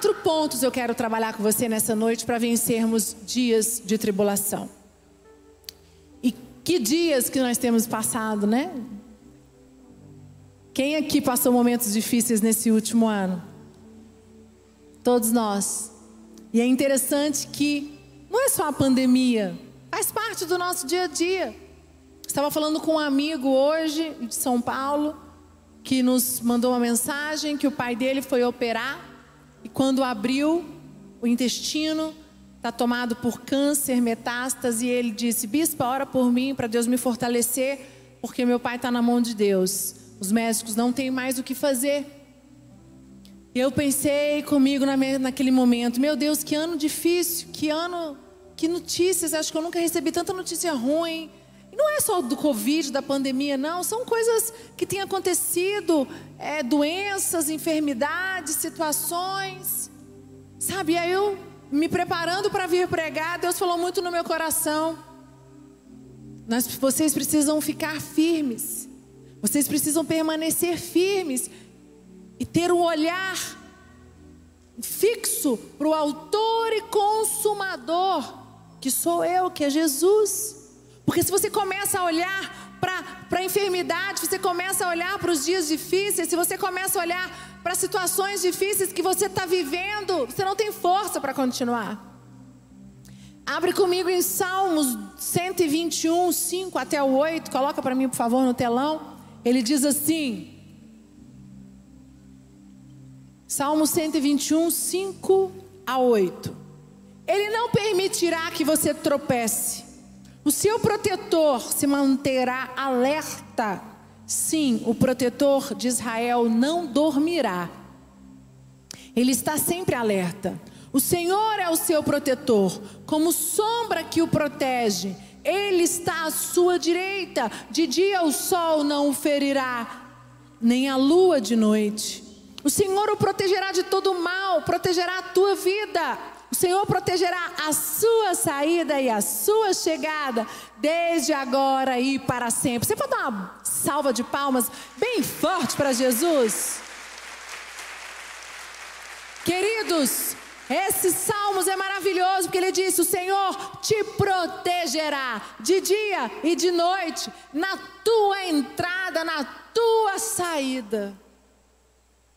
quatro pontos eu quero trabalhar com você nessa noite para vencermos dias de tribulação. E que dias que nós temos passado, né? Quem aqui passou momentos difíceis nesse último ano? Todos nós. E é interessante que não é só a pandemia, faz parte do nosso dia a dia. Estava falando com um amigo hoje de São Paulo, que nos mandou uma mensagem que o pai dele foi operar e quando abriu o intestino está tomado por câncer, metástase, e ele disse: Bispo, ora por mim para Deus me fortalecer, porque meu pai está na mão de Deus. Os médicos não têm mais o que fazer. Eu pensei comigo na, naquele momento: Meu Deus, que ano difícil, que ano, que notícias. Acho que eu nunca recebi tanta notícia ruim. Não é só do Covid, da pandemia, não. São coisas que têm acontecido, é, doenças, enfermidades, situações. Sabe, e aí eu me preparando para vir pregar, Deus falou muito no meu coração. Nós, vocês precisam ficar firmes. Vocês precisam permanecer firmes e ter um olhar fixo para o autor e consumador, que sou eu, que é Jesus. Porque se você começa a olhar para a enfermidade, você começa a olhar para os dias difíceis, se você começa a olhar para situações difíceis que você está vivendo, você não tem força para continuar. Abre comigo em Salmos 121, 5 até o 8, coloca para mim, por favor, no telão. Ele diz assim: Salmo 121, 5 a 8. Ele não permitirá que você tropece o seu protetor se manterá alerta. Sim, o protetor de Israel não dormirá. Ele está sempre alerta. O Senhor é o seu protetor, como sombra que o protege. Ele está à sua direita. De dia o sol não o ferirá, nem a lua de noite. O Senhor o protegerá de todo mal, protegerá a tua vida. O Senhor protegerá a sua saída e a sua chegada, desde agora e para sempre. Você pode dar uma salva de palmas bem forte para Jesus? Queridos, esse Salmos é maravilhoso porque ele disse: O Senhor te protegerá de dia e de noite, na tua entrada, na tua saída.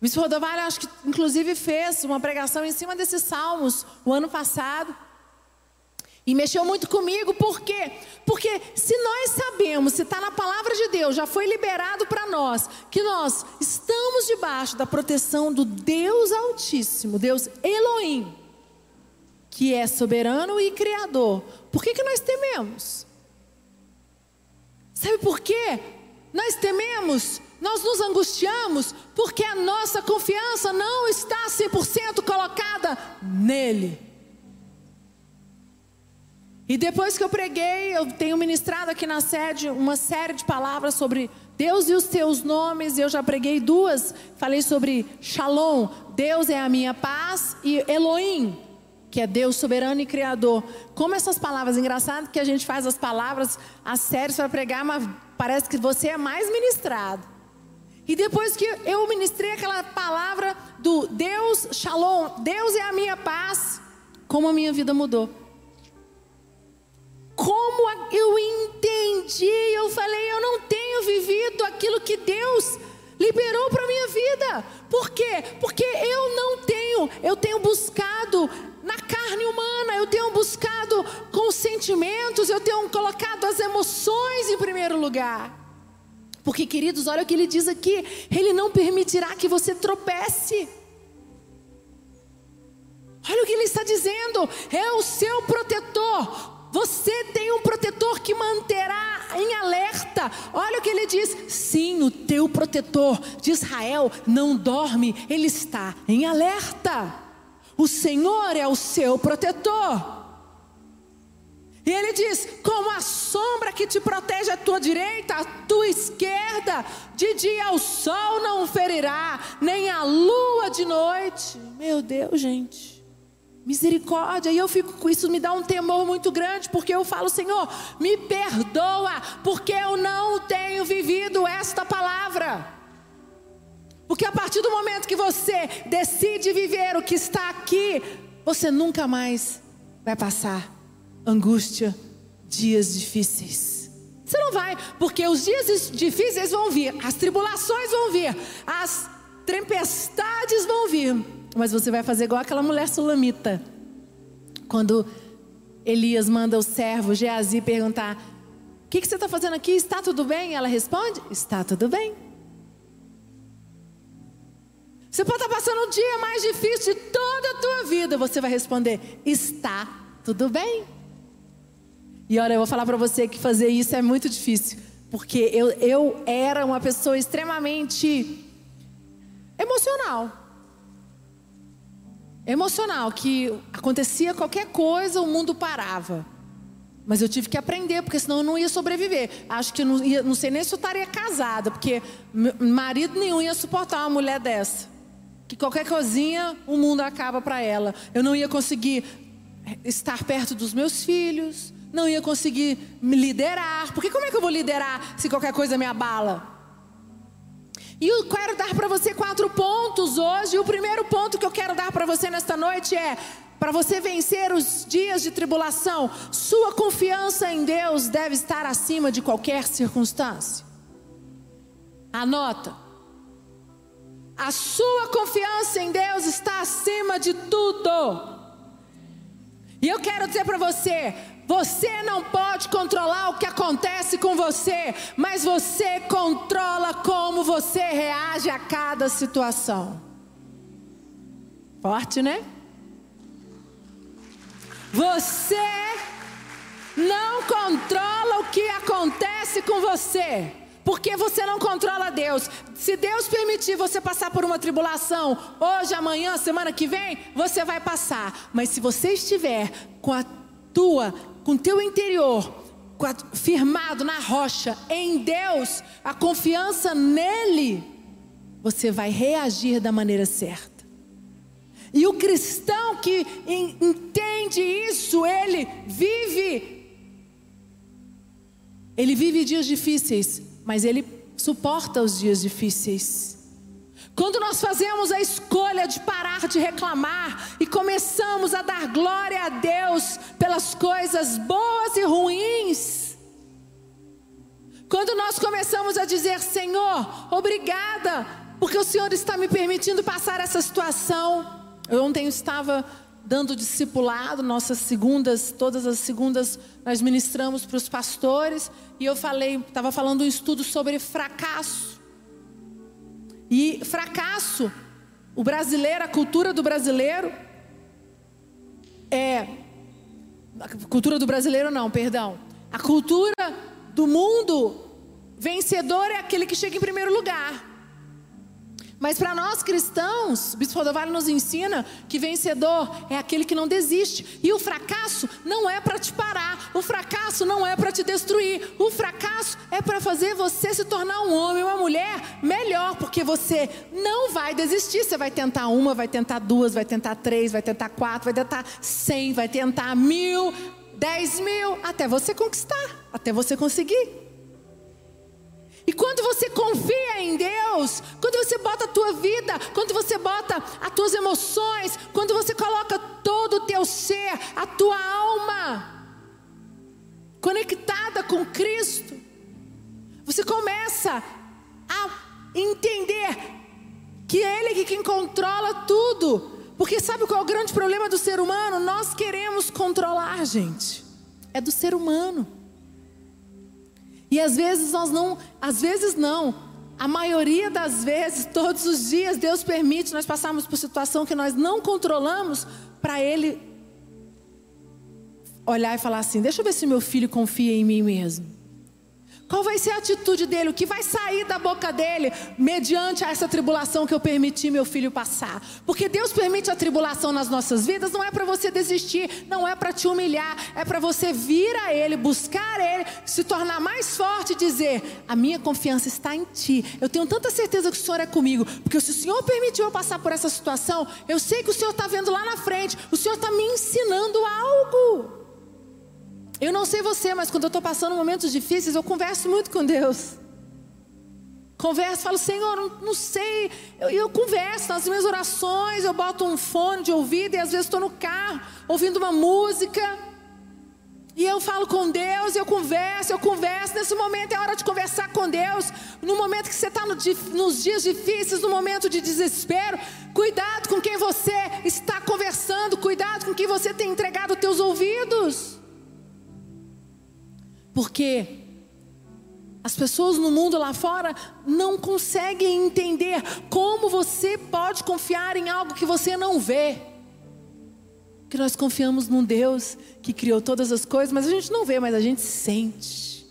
Bispo Rodovalho, acho que inclusive fez uma pregação em cima desses salmos o ano passado. E mexeu muito comigo, por quê? Porque se nós sabemos, se está na palavra de Deus, já foi liberado para nós, que nós estamos debaixo da proteção do Deus Altíssimo, Deus Elohim, que é soberano e criador, por que, que nós tememos? Sabe por quê? Nós tememos nós nos angustiamos porque a nossa confiança não está 100% colocada nele. E depois que eu preguei, eu tenho ministrado aqui na sede uma série de palavras sobre Deus e os seus nomes. Eu já preguei duas. Falei sobre Shalom, Deus é a minha paz, e Elohim, que é Deus soberano e criador. Como essas palavras, engraçado que a gente faz as palavras, as séries para pregar, mas parece que você é mais ministrado. E depois que eu ministrei aquela palavra do Deus Shalom, Deus é a minha paz, como a minha vida mudou. Como eu entendi, eu falei, eu não tenho vivido aquilo que Deus liberou para minha vida. Por quê? Porque eu não tenho, eu tenho buscado na carne humana, eu tenho buscado com sentimentos, eu tenho colocado as emoções em primeiro lugar. Porque, queridos, olha o que ele diz aqui: Ele não permitirá que você tropece. Olha o que ele está dizendo: é o seu protetor. Você tem um protetor que manterá em alerta. Olha o que ele diz: sim, o teu protetor de Israel não dorme, ele está em alerta. O Senhor é o seu protetor. E ele diz: como a sombra que te protege à tua direita, à tua esquerda, de dia o sol não ferirá, nem a lua de noite. Meu Deus, gente. Misericórdia, e eu fico com isso, me dá um temor muito grande, porque eu falo, Senhor, me perdoa, porque eu não tenho vivido esta palavra. Porque a partir do momento que você decide viver o que está aqui, você nunca mais vai passar angústia, dias difíceis. Você não vai, porque os dias difíceis vão vir, as tribulações vão vir, as tempestades vão vir, mas você vai fazer igual aquela mulher sulamita. Quando Elias manda o servo Geazi perguntar: O que, que você está fazendo aqui? Está tudo bem? Ela responde: Está tudo bem. Você pode estar passando o dia mais difícil de toda a tua vida. Você vai responder: Está tudo bem. E olha, eu vou falar para você que fazer isso é muito difícil. Porque eu, eu era uma pessoa extremamente emocional. Emocional, que acontecia qualquer coisa, o mundo parava. Mas eu tive que aprender, porque senão eu não ia sobreviver. Acho que não, ia, não sei nem se eu estaria casada, porque marido nenhum ia suportar uma mulher dessa. Que qualquer coisinha, o mundo acaba para ela. Eu não ia conseguir estar perto dos meus filhos, não ia conseguir me liderar. Porque como é que eu vou liderar se qualquer coisa me abala? E eu quero dar para você quatro pontos hoje. E o primeiro ponto que eu quero dar para você nesta noite é: para você vencer os dias de tribulação, sua confiança em Deus deve estar acima de qualquer circunstância. Anota. A sua confiança em Deus está acima de tudo. E eu quero dizer para você: você não pode controlar o que acontece com você, mas você controla como você reage a cada situação. Forte, né? Você não controla o que acontece com você. Porque você não controla Deus. Se Deus permitir você passar por uma tribulação, hoje, amanhã, semana que vem, você vai passar. Mas se você estiver com a tua com teu interior firmado na rocha, em Deus, a confiança nele, você vai reagir da maneira certa. E o cristão que entende isso, ele vive ele vive dias difíceis, mas ele suporta os dias difíceis. Quando nós fazemos a escolha de parar de reclamar e começamos a dar glória a Deus pelas coisas boas e ruins, quando nós começamos a dizer: Senhor, obrigada, porque o Senhor está me permitindo passar essa situação. Eu ontem estava dando discipulado, nossas segundas, todas as segundas nós ministramos para os pastores, e eu falei, estava falando um estudo sobre fracasso. E fracasso, o brasileiro, a cultura do brasileiro é a cultura do brasileiro não, perdão. A cultura do mundo vencedor é aquele que chega em primeiro lugar. Mas para nós cristãos, Bispo Rodovalho nos ensina que vencedor é aquele que não desiste. E o fracasso não é para te parar, o fracasso não é para te destruir. O fracasso é para fazer você se tornar um homem, uma mulher melhor, porque você não vai desistir. Você vai tentar uma, vai tentar duas, vai tentar três, vai tentar quatro, vai tentar cem, vai tentar mil, dez mil, até você conquistar, até você conseguir. E quando você confia em Deus, quando você bota a tua vida, quando você bota as tuas emoções, quando você coloca todo o teu ser, a tua alma conectada com Cristo, você começa a entender que Ele é quem controla tudo. Porque sabe qual é o grande problema do ser humano? Nós queremos controlar, gente. É do ser humano. E às vezes nós não, às vezes não. A maioria das vezes, todos os dias, Deus permite nós passarmos por situação que nós não controlamos para Ele olhar e falar assim: deixa eu ver se meu filho confia em mim mesmo. Qual vai ser a atitude dele? O que vai sair da boca dele mediante essa tribulação que eu permiti meu filho passar? Porque Deus permite a tribulação nas nossas vidas, não é para você desistir, não é para te humilhar, é para você vir a Ele, buscar Ele, se tornar mais forte e dizer: A minha confiança está em Ti. Eu tenho tanta certeza que o Senhor é comigo, porque se o Senhor permitiu eu passar por essa situação, eu sei que o Senhor está vendo lá na frente, o Senhor está me ensinando algo. Eu não sei você, mas quando eu estou passando momentos difíceis, eu converso muito com Deus. Converso, falo, Senhor, não, sei. Eu, eu, converso nas minhas orações, eu boto um fone de ouvido e às vezes estou no carro ouvindo uma música. E eu falo com Deus, eu converso, eu converso. Nesse momento é hora de conversar com Deus. No momento que você está no, nos dias difíceis, no momento de desespero, cuidado com quem você está conversando, cuidado com quem você tem entregado os teus ouvidos. Porque as pessoas no mundo lá fora não conseguem entender como você pode confiar em algo que você não vê. Que nós confiamos num Deus que criou todas as coisas, mas a gente não vê, mas a gente sente.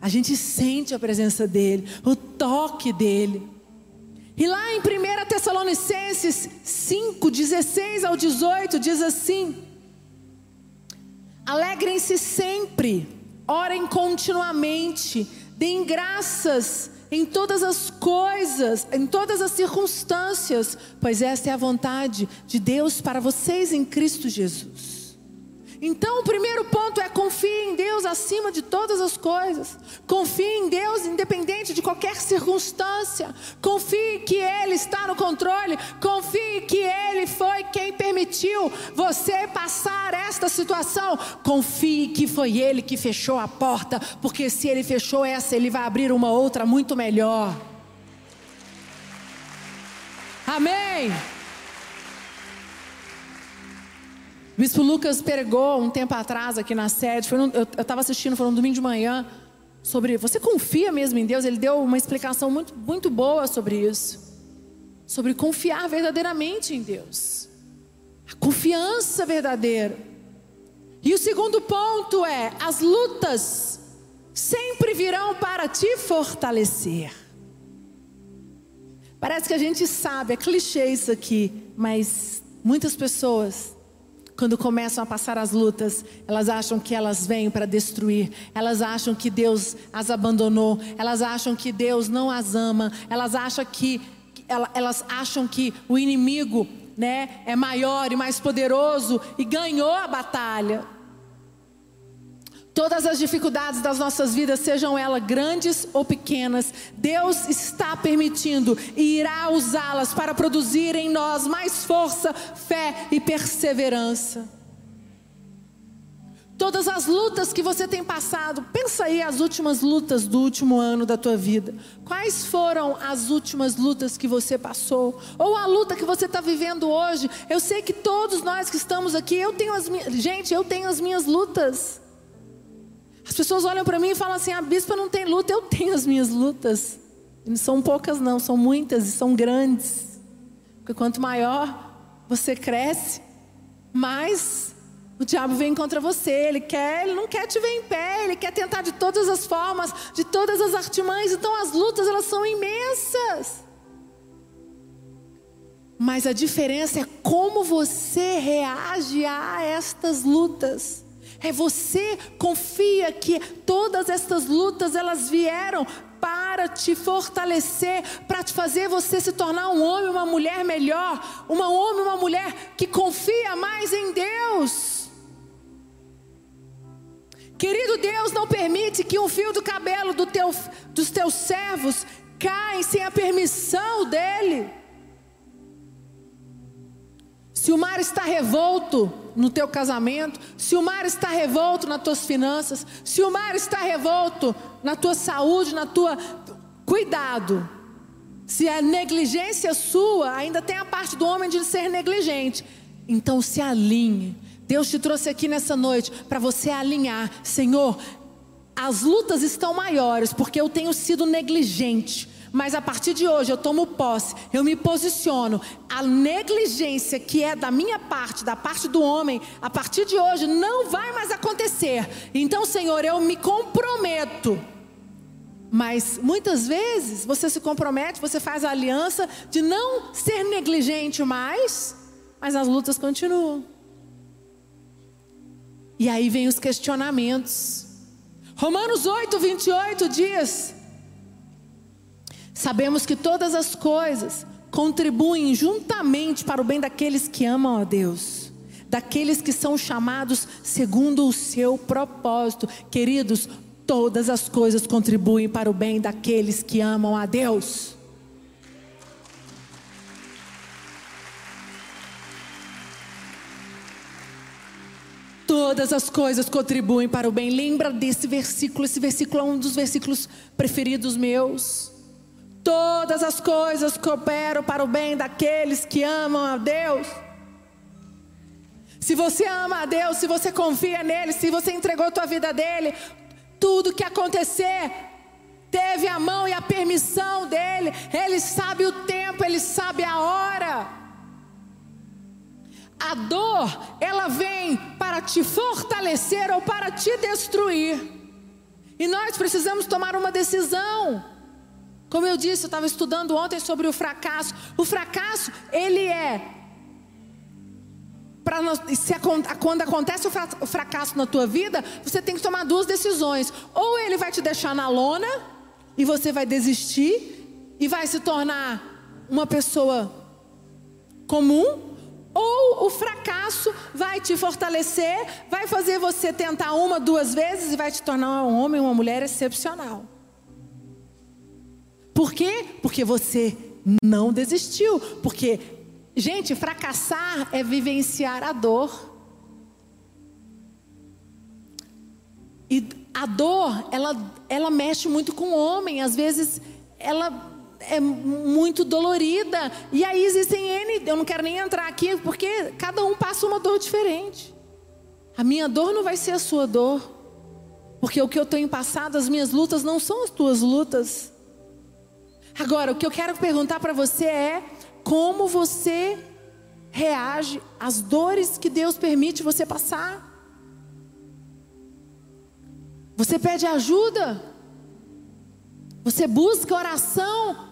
A gente sente a presença dele, o toque dele. E lá em 1 Tessalonicenses 5, 16 ao 18, diz assim: Alegrem-se sempre Orem continuamente, deem graças em todas as coisas, em todas as circunstâncias, pois esta é a vontade de Deus para vocês em Cristo Jesus. Então, o primeiro ponto é confie em Deus acima de todas as coisas. Confie em Deus independente de qualquer circunstância. Confie que Ele está no controle. Confie que Ele foi quem permitiu você passar esta situação. Confie que foi Ele que fechou a porta, porque se Ele fechou essa, Ele vai abrir uma outra muito melhor. Amém. O Bispo Lucas pregou um tempo atrás aqui na sede, num, eu estava assistindo, foi um domingo de manhã, sobre você confia mesmo em Deus? Ele deu uma explicação muito, muito boa sobre isso. Sobre confiar verdadeiramente em Deus. A confiança verdadeira. E o segundo ponto é: as lutas sempre virão para te fortalecer. Parece que a gente sabe, é clichê isso aqui, mas muitas pessoas quando começam a passar as lutas, elas acham que elas vêm para destruir, elas acham que Deus as abandonou, elas acham que Deus não as ama, elas acham que elas acham que o inimigo, né, é maior e mais poderoso e ganhou a batalha. Todas as dificuldades das nossas vidas, sejam elas grandes ou pequenas, Deus está permitindo e irá usá-las para produzir em nós mais força, fé e perseverança. Todas as lutas que você tem passado, pensa aí as últimas lutas do último ano da tua vida. Quais foram as últimas lutas que você passou? Ou a luta que você está vivendo hoje? Eu sei que todos nós que estamos aqui, eu tenho as minhas. Gente, eu tenho as minhas lutas. As pessoas olham para mim e falam assim: a bispa não tem luta, eu tenho as minhas lutas. E não são poucas, não, são muitas e são grandes. Porque quanto maior você cresce, mais o diabo vem contra você. Ele quer, ele não quer te ver em pé, ele quer tentar de todas as formas, de todas as artimanhas. Então as lutas elas são imensas. Mas a diferença é como você reage a estas lutas. É você confia que todas essas lutas elas vieram para te fortalecer, para te fazer você se tornar um homem, uma mulher melhor, uma homem, uma mulher que confia mais em Deus. Querido Deus, não permite que um fio do cabelo do teu, dos teus servos caia sem a permissão dele. Se o mar está revolto no teu casamento, se o mar está revolto nas tuas finanças, se o mar está revolto na tua saúde, na tua cuidado. Se a negligência sua, ainda tem a parte do homem de ser negligente. Então se alinhe. Deus te trouxe aqui nessa noite para você alinhar. Senhor, as lutas estão maiores porque eu tenho sido negligente mas a partir de hoje eu tomo posse, eu me posiciono. A negligência que é da minha parte, da parte do homem, a partir de hoje não vai mais acontecer. Então, Senhor, eu me comprometo. Mas muitas vezes você se compromete, você faz a aliança de não ser negligente mais, mas as lutas continuam. E aí vem os questionamentos. Romanos 8, 28 diz: Sabemos que todas as coisas contribuem juntamente para o bem daqueles que amam a Deus, daqueles que são chamados segundo o seu propósito. Queridos, Todas as coisas contribuem para o bem daqueles que amam a Deus. Todas as coisas contribuem para o bem. Lembra desse versículo? Esse versículo é um dos versículos preferidos meus. Todas as coisas cooperam para o bem daqueles que amam a Deus. Se você ama a Deus, se você confia nele, se você entregou a tua vida dele, tudo que acontecer teve a mão e a permissão dele. Ele sabe o tempo, ele sabe a hora. A dor, ela vem para te fortalecer ou para te destruir. E nós precisamos tomar uma decisão. Como eu disse, eu estava estudando ontem sobre o fracasso. O fracasso, ele é para quando acontece o fracasso na tua vida, você tem que tomar duas decisões. Ou ele vai te deixar na lona e você vai desistir e vai se tornar uma pessoa comum, ou o fracasso vai te fortalecer, vai fazer você tentar uma, duas vezes e vai te tornar um homem, uma mulher excepcional. Por quê? Porque você não desistiu, porque Gente, fracassar é vivenciar a dor. E a dor, ela, ela mexe muito com o homem, às vezes ela é muito dolorida. E aí existem N, eu não quero nem entrar aqui, porque cada um passa uma dor diferente. A minha dor não vai ser a sua dor, porque o que eu tenho passado, as minhas lutas não são as tuas lutas. Agora, o que eu quero perguntar para você é: como você reage às dores que Deus permite você passar. Você pede ajuda, você busca oração,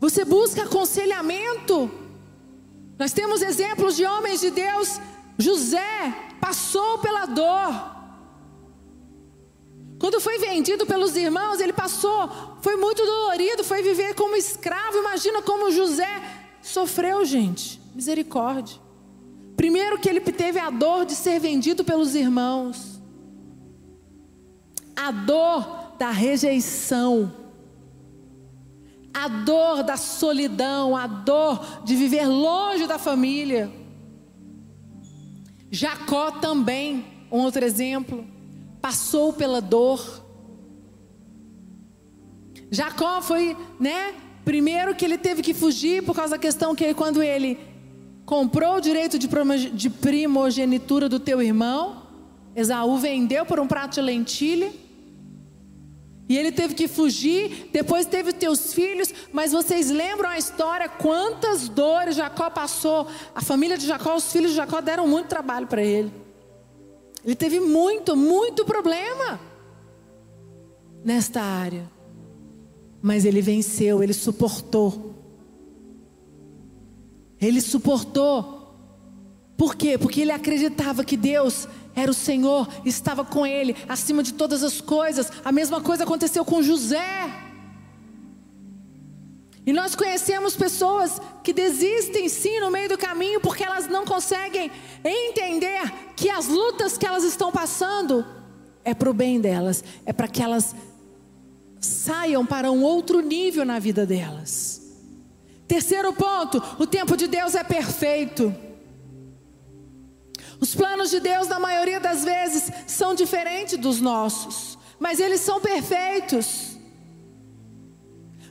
você busca aconselhamento. Nós temos exemplos de homens de Deus. José passou pela dor. Quando foi vendido pelos irmãos, ele passou, foi muito dolorido, foi viver como escravo. Imagina como José sofreu, gente. Misericórdia. Primeiro que ele teve a dor de ser vendido pelos irmãos. A dor da rejeição. A dor da solidão, a dor de viver longe da família. Jacó também, um outro exemplo passou pela dor. Jacó foi, né? Primeiro que ele teve que fugir por causa da questão que ele, quando ele comprou o direito de primogenitura do teu irmão, Esaú vendeu por um prato de lentilha. E ele teve que fugir, depois teve teus filhos, mas vocês lembram a história quantas dores Jacó passou? A família de Jacó, os filhos de Jacó deram muito trabalho para ele. Ele teve muito, muito problema nesta área. Mas ele venceu, ele suportou. Ele suportou. Por quê? Porque ele acreditava que Deus era o Senhor, estava com ele, acima de todas as coisas. A mesma coisa aconteceu com José. E nós conhecemos pessoas que desistem sim no meio do caminho porque elas não conseguem entender que as lutas que elas estão passando é para o bem delas, é para que elas saiam para um outro nível na vida delas. Terceiro ponto: o tempo de Deus é perfeito. Os planos de Deus, na maioria das vezes, são diferentes dos nossos, mas eles são perfeitos.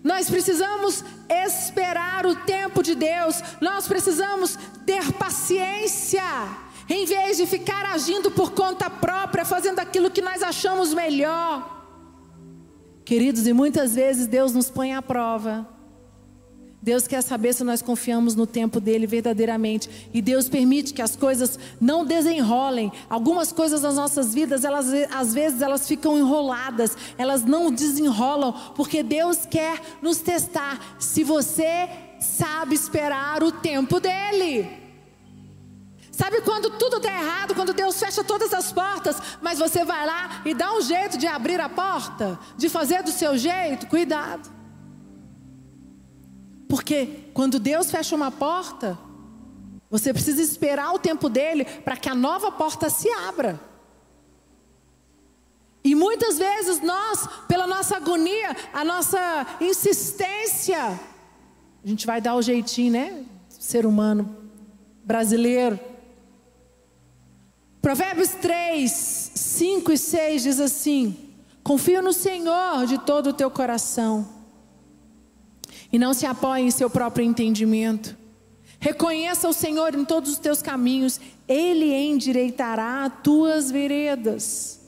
Nós precisamos esperar o tempo de Deus, nós precisamos ter paciência, em vez de ficar agindo por conta própria, fazendo aquilo que nós achamos melhor. Queridos, e muitas vezes Deus nos põe à prova. Deus quer saber se nós confiamos no tempo dele verdadeiramente. E Deus permite que as coisas não desenrolem. Algumas coisas das nossas vidas, elas às vezes elas ficam enroladas, elas não desenrolam, porque Deus quer nos testar se você sabe esperar o tempo dele. Sabe quando tudo está errado, quando Deus fecha todas as portas, mas você vai lá e dá um jeito de abrir a porta, de fazer do seu jeito? Cuidado. Porque quando Deus fecha uma porta, você precisa esperar o tempo dele para que a nova porta se abra. E muitas vezes nós, pela nossa agonia, a nossa insistência, a gente vai dar o jeitinho, né? Ser humano brasileiro. Provérbios 3, 5 e 6 diz assim: Confia no Senhor de todo o teu coração e não se apoie em seu próprio entendimento. Reconheça o Senhor em todos os teus caminhos, Ele endireitará as tuas veredas.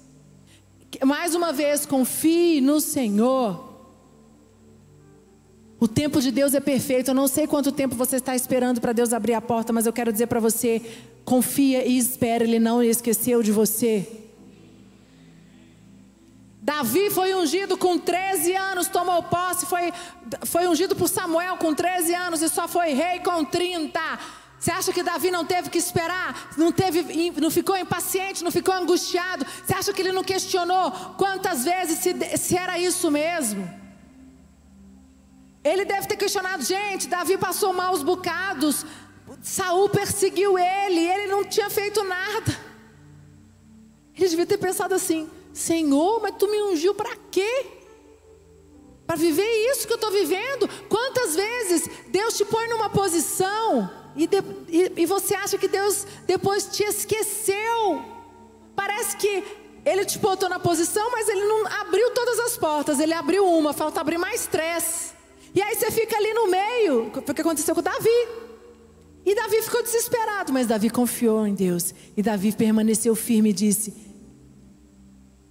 Mais uma vez, confie no Senhor. O tempo de Deus é perfeito. Eu não sei quanto tempo você está esperando para Deus abrir a porta, mas eu quero dizer para você: confia e espera, Ele não esqueceu de você. Davi foi ungido com 13 anos, tomou posse, foi, foi ungido por Samuel com 13 anos e só foi rei com 30. Você acha que Davi não teve que esperar? Não, teve, não ficou impaciente, não ficou angustiado? Você acha que ele não questionou quantas vezes se, se era isso mesmo? Ele deve ter questionado, gente, Davi passou maus bocados, Saul perseguiu ele, ele não tinha feito nada. Ele devia ter pensado assim: Senhor, mas tu me ungiu para quê? Para viver isso que eu estou vivendo? Quantas vezes Deus te põe numa posição e, de, e, e você acha que Deus depois te esqueceu? Parece que Ele te botou na posição, mas Ele não abriu todas as portas, Ele abriu uma, falta abrir mais três. E aí você fica ali no meio, o que aconteceu com Davi. E Davi ficou desesperado, mas Davi confiou em Deus. E Davi permaneceu firme e disse: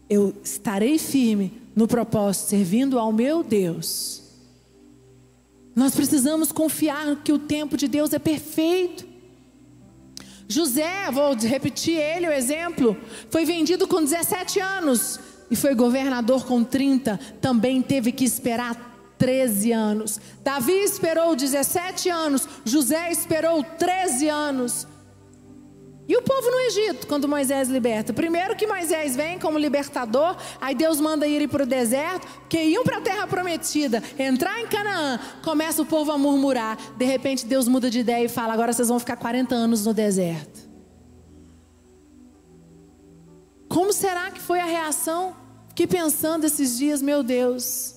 eu estarei firme no propósito, servindo ao meu Deus. Nós precisamos confiar que o tempo de Deus é perfeito. José, vou repetir ele o exemplo, foi vendido com 17 anos e foi governador com 30, também teve que esperar 13 anos. Davi esperou 17 anos, José esperou 13 anos. E o povo no Egito, quando Moisés liberta? Primeiro que Moisés vem como libertador, aí Deus manda ir para o deserto, que iam para a terra prometida, entrar em Canaã, começa o povo a murmurar. De repente Deus muda de ideia e fala: agora vocês vão ficar 40 anos no deserto. Como será que foi a reação? Fiquei pensando esses dias, meu Deus.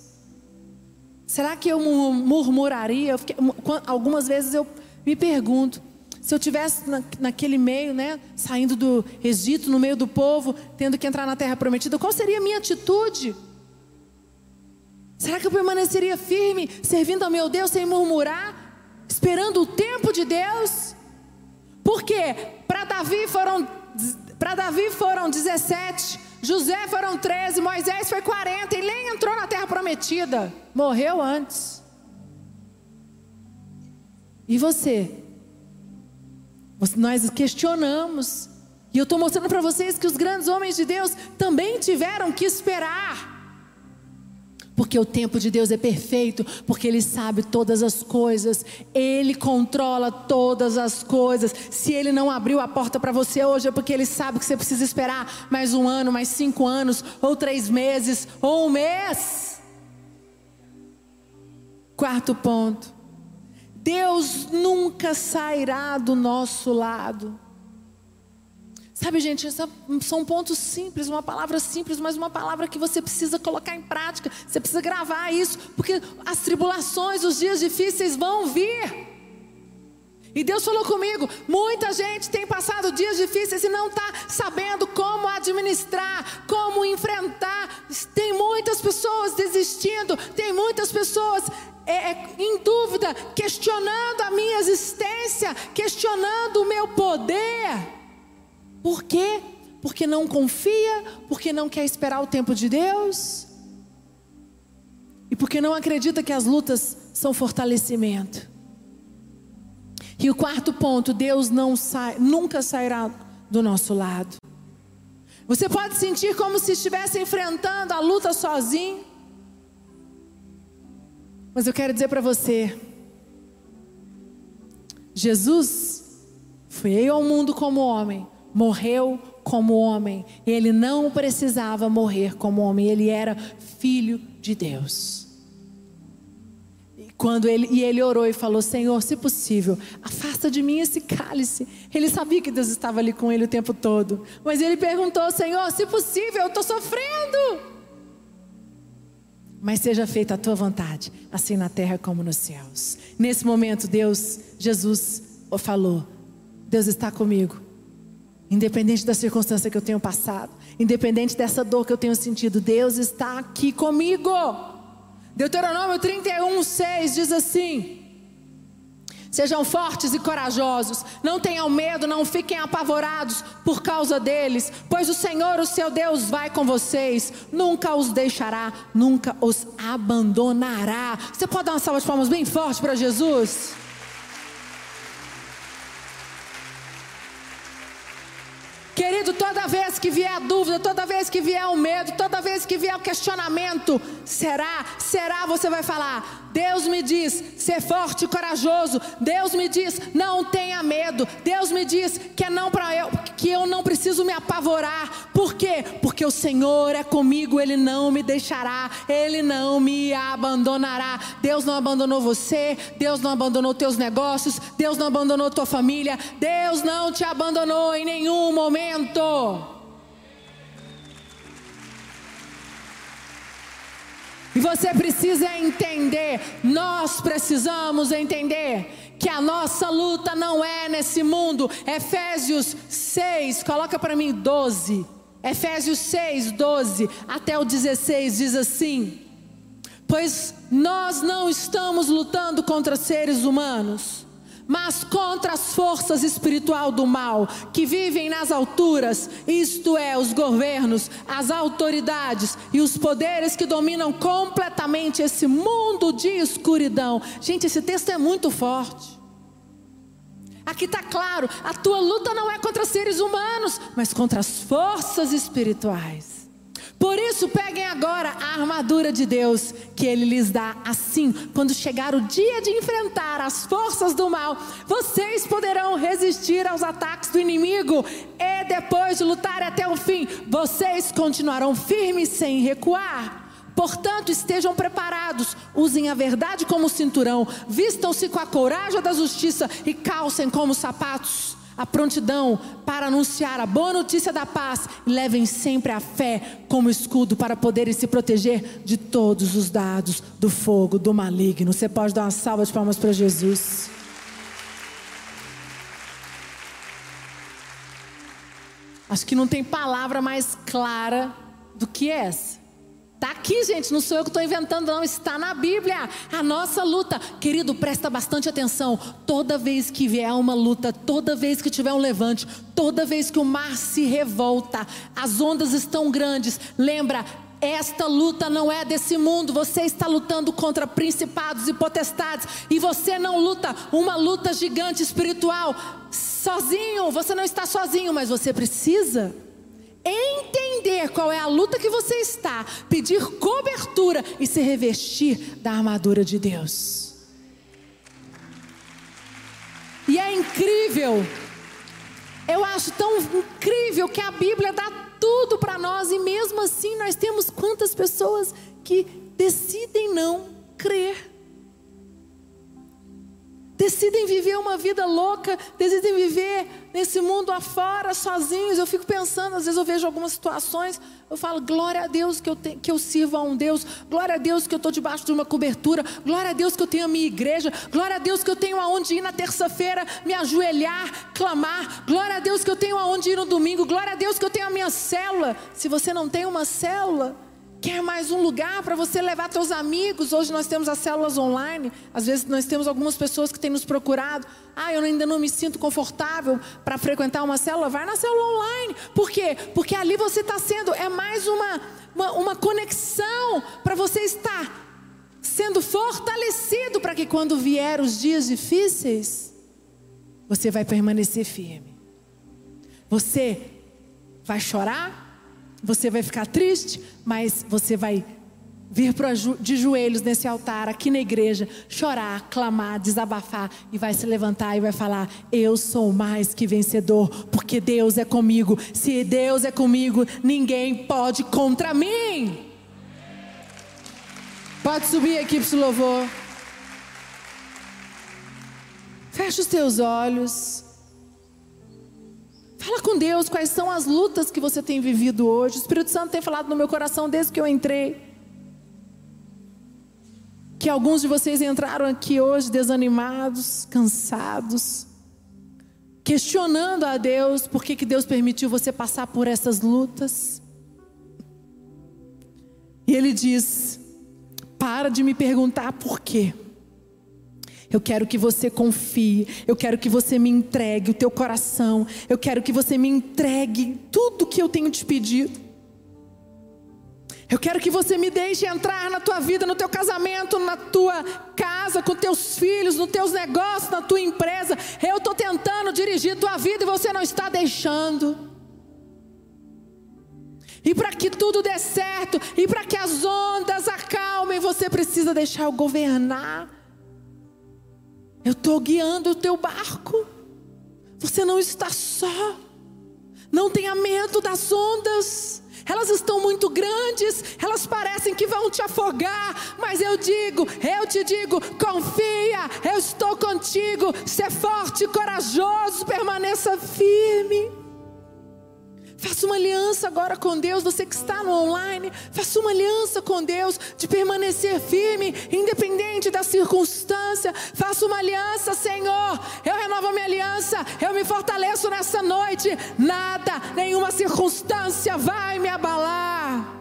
Será que eu murmuraria? Eu fiquei, algumas vezes eu me pergunto. Se eu tivesse na, naquele meio, né, saindo do Egito, no meio do povo, tendo que entrar na terra prometida, qual seria a minha atitude? Será que eu permaneceria firme, servindo ao meu Deus sem murmurar, esperando o tempo de Deus? Porque para Davi foram para Davi foram 17, José foram 13, Moisés foi 40 e nem entrou na terra prometida, morreu antes. E você? Nós questionamos. E eu estou mostrando para vocês que os grandes homens de Deus também tiveram que esperar. Porque o tempo de Deus é perfeito, porque Ele sabe todas as coisas, Ele controla todas as coisas. Se Ele não abriu a porta para você hoje, é porque Ele sabe que você precisa esperar mais um ano, mais cinco anos, ou três meses, ou um mês. Quarto ponto. Deus nunca sairá do nosso lado. Sabe, gente, são pontos simples, uma palavra simples, mas uma palavra que você precisa colocar em prática. Você precisa gravar isso, porque as tribulações, os dias difíceis vão vir. E Deus falou comigo: muita gente tem passado dias difíceis e não está sabendo como administrar, como enfrentar. Tem muitas pessoas desistindo, tem muitas pessoas é, é, em dúvida, questionando a minha existência, questionando o meu poder. Por quê? Porque não confia, porque não quer esperar o tempo de Deus, e porque não acredita que as lutas são fortalecimento. E o quarto ponto, Deus não sai, nunca sairá do nosso lado. Você pode sentir como se estivesse enfrentando a luta sozinho. Mas eu quero dizer para você: Jesus veio ao mundo como homem, morreu como homem. Ele não precisava morrer como homem, ele era filho de Deus. quando ele, e ele orou e falou: Senhor, se possível, afasta de mim esse cálice. Ele sabia que Deus estava ali com ele o tempo todo. Mas ele perguntou: Senhor, se possível, eu estou sofrendo. Mas seja feita a tua vontade, assim na terra como nos céus. Nesse momento, Deus, Jesus falou: Deus está comigo. Independente da circunstância que eu tenho passado, independente dessa dor que eu tenho sentido, Deus está aqui comigo. Deuteronômio 31, 6 diz assim: Sejam fortes e corajosos, não tenham medo, não fiquem apavorados por causa deles, pois o Senhor, o seu Deus, vai com vocês, nunca os deixará, nunca os abandonará. Você pode dar uma salva de palmas bem forte para Jesus? Querido, toda vez que vier a dúvida, toda vez que vier o medo, toda vez que vier o questionamento, será? Será? Você vai falar: Deus me diz, ser forte e corajoso. Deus me diz, não tenha medo. Deus me diz que é não para eu, que eu não preciso me apavorar. Por quê? Porque o Senhor é comigo, ele não me deixará, ele não me abandonará. Deus não abandonou você, Deus não abandonou teus negócios, Deus não abandonou tua família, Deus não te abandonou em nenhum momento E você precisa entender, nós precisamos entender que a nossa luta não é nesse mundo. Efésios 6, coloca para mim 12. Efésios 6, 12 até o 16 diz assim: Pois nós não estamos lutando contra seres humanos mas contra as forças espiritual do mal que vivem nas alturas, isto é, os governos, as autoridades e os poderes que dominam completamente esse mundo de escuridão. Gente, esse texto é muito forte. Aqui está claro: a tua luta não é contra seres humanos, mas contra as forças espirituais. Por isso, peguem agora a armadura de Deus que Ele lhes dá. Assim, quando chegar o dia de enfrentar as forças do mal, vocês poderão resistir aos ataques do inimigo. E depois de lutar até o fim, vocês continuarão firmes sem recuar. Portanto, estejam preparados, usem a verdade como cinturão, vistam-se com a coragem da justiça e calcem como sapatos a prontidão para anunciar a boa notícia da paz e levem sempre a fé como escudo para poderem se proteger de todos os dados do fogo do maligno. Você pode dar uma salva de palmas para Jesus. Acho que não tem palavra mais clara do que essa. Está aqui, gente, não sou eu que estou inventando, não. Está na Bíblia. A nossa luta. Querido, presta bastante atenção. Toda vez que vier uma luta, toda vez que tiver um levante, toda vez que o mar se revolta, as ondas estão grandes. Lembra, esta luta não é desse mundo. Você está lutando contra principados e potestades. E você não luta uma luta gigante espiritual sozinho. Você não está sozinho, mas você precisa entender qual é a luta que você está, pedir cobertura e se revestir da armadura de Deus. E é incrível, eu acho tão incrível que a Bíblia dá tudo para nós e mesmo assim nós temos quantas pessoas que decidem não crer decidem viver uma vida louca, decidem viver nesse mundo afora, sozinhos. Eu fico pensando, às vezes eu vejo algumas situações, eu falo, glória a Deus que eu, te, que eu sirvo a um Deus, glória a Deus que eu estou debaixo de uma cobertura, glória a Deus que eu tenho a minha igreja, glória a Deus que eu tenho aonde ir na terça-feira, me ajoelhar, clamar, glória a Deus que eu tenho aonde ir no domingo, glória a Deus que eu tenho a minha célula. Se você não tem uma célula, Quer mais um lugar para você levar seus amigos? Hoje nós temos as células online. Às vezes nós temos algumas pessoas que têm nos procurado. Ah, eu ainda não me sinto confortável para frequentar uma célula. Vai na célula online. Por quê? Porque ali você está sendo, é mais uma, uma, uma conexão para você estar sendo fortalecido para que quando vier os dias difíceis, você vai permanecer firme. Você vai chorar, você vai ficar triste, mas você vai vir de joelhos nesse altar, aqui na igreja, chorar, clamar, desabafar e vai se levantar e vai falar: Eu sou mais que vencedor, porque Deus é comigo. Se Deus é comigo, ninguém pode contra mim. Pode subir aqui para o louvor. Feche os teus olhos. Fala com Deus quais são as lutas que você tem vivido hoje. O Espírito Santo tem falado no meu coração desde que eu entrei. Que alguns de vocês entraram aqui hoje desanimados, cansados, questionando a Deus por que, que Deus permitiu você passar por essas lutas. E Ele diz: para de me perguntar por quê. Eu quero que você confie, eu quero que você me entregue o teu coração, eu quero que você me entregue tudo que eu tenho te pedido. Eu quero que você me deixe entrar na tua vida, no teu casamento, na tua casa, com teus filhos, nos teus negócios, na tua empresa. Eu estou tentando dirigir tua vida e você não está deixando. E para que tudo dê certo, e para que as ondas acalmem, você precisa deixar eu governar. Eu estou guiando o teu barco. Você não está só. Não tenha medo das ondas. Elas estão muito grandes, elas parecem que vão te afogar, mas eu digo, eu te digo, confia, eu estou contigo, ser forte, corajoso, permaneça firme. Faça uma aliança agora com Deus, você que está no online, faça uma aliança com Deus de permanecer firme, independente da circunstância. Faça uma aliança, Senhor. Eu renovo minha aliança, eu me fortaleço nessa noite. Nada, nenhuma circunstância vai me abalar.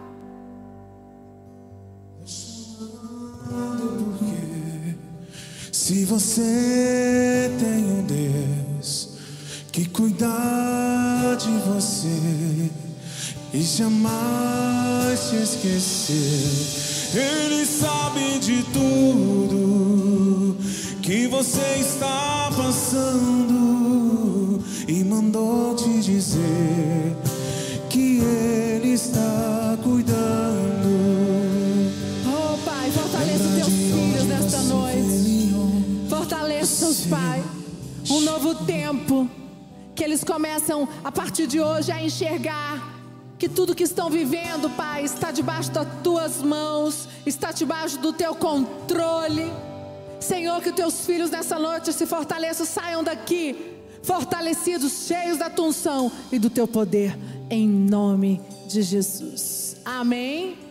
Se você tem um Deus que cuidar você e jamais te esquecer. Ele sabe de tudo que você está passando e mandou te dizer que Ele está cuidando. Oh Pai, fortaleça teus filhos nesta noite. Fortaleça-os, Pai. Um novo tempo eles começam a partir de hoje a enxergar que tudo que estão vivendo, Pai, está debaixo das tuas mãos, está debaixo do teu controle. Senhor, que teus filhos nessa noite se fortaleçam, saiam daqui fortalecidos, cheios da tua unção e do teu poder, em nome de Jesus. Amém.